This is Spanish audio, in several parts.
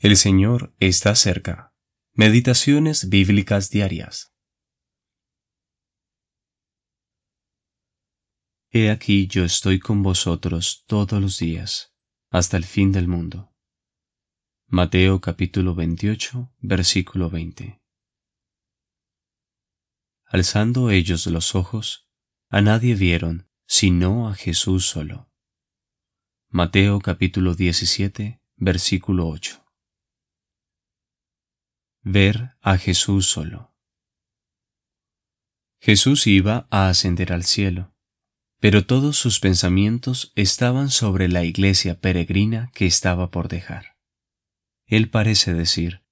El Señor está cerca. Meditaciones bíblicas diarias. He aquí yo estoy con vosotros todos los días, hasta el fin del mundo. Mateo capítulo 28, versículo 20. Alzando ellos los ojos, a nadie vieron, sino a Jesús solo. Mateo capítulo 17, versículo 8 ver a Jesús solo. Jesús iba a ascender al cielo, pero todos sus pensamientos estaban sobre la iglesia peregrina que estaba por dejar. Él parece decir,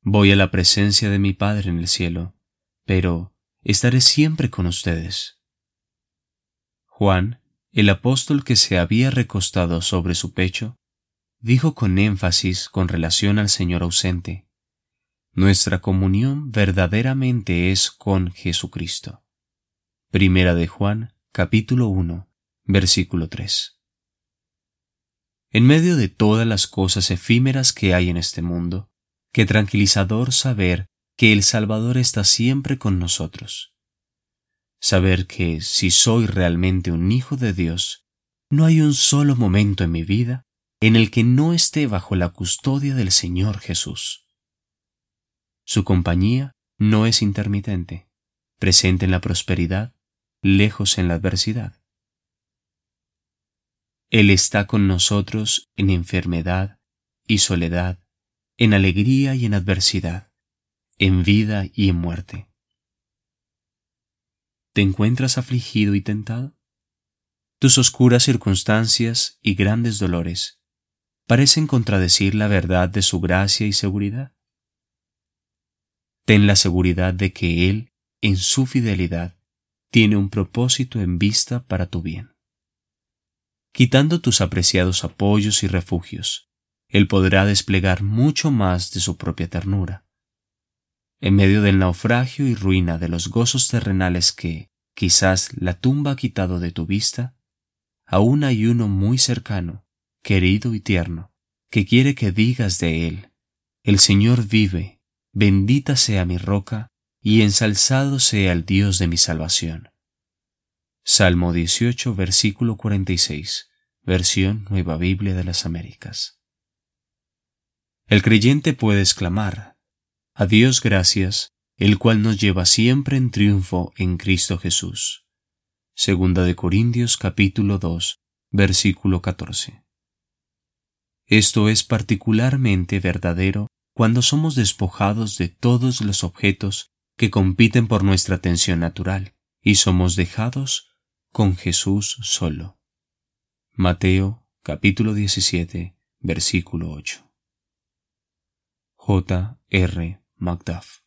voy a la presencia de mi Padre en el cielo, pero estaré siempre con ustedes. Juan, el apóstol que se había recostado sobre su pecho, dijo con énfasis con relación al Señor ausente, nuestra comunión verdaderamente es con Jesucristo. Primera de Juan, capítulo 1, versículo 3. En medio de todas las cosas efímeras que hay en este mundo, qué tranquilizador saber que el Salvador está siempre con nosotros. Saber que si soy realmente un hijo de Dios, no hay un solo momento en mi vida en el que no esté bajo la custodia del Señor Jesús. Su compañía no es intermitente, presente en la prosperidad, lejos en la adversidad. Él está con nosotros en enfermedad y soledad, en alegría y en adversidad, en vida y en muerte. ¿Te encuentras afligido y tentado? Tus oscuras circunstancias y grandes dolores parecen contradecir la verdad de su gracia y seguridad. Ten la seguridad de que Él, en su fidelidad, tiene un propósito en vista para tu bien. Quitando tus apreciados apoyos y refugios, Él podrá desplegar mucho más de su propia ternura. En medio del naufragio y ruina de los gozos terrenales que, quizás, la tumba ha quitado de tu vista, aún hay uno muy cercano, querido y tierno, que quiere que digas de Él, el Señor vive Bendita sea mi roca, y ensalzado sea el Dios de mi salvación. Salmo 18, versículo 46, versión Nueva Biblia de las Américas. El creyente puede exclamar, A Dios gracias, el cual nos lleva siempre en triunfo en Cristo Jesús. Segunda de Corintios capítulo 2, versículo 14. Esto es particularmente verdadero cuando somos despojados de todos los objetos que compiten por nuestra atención natural y somos dejados con Jesús solo. Mateo capítulo 17 versículo 8. J. R. Macduff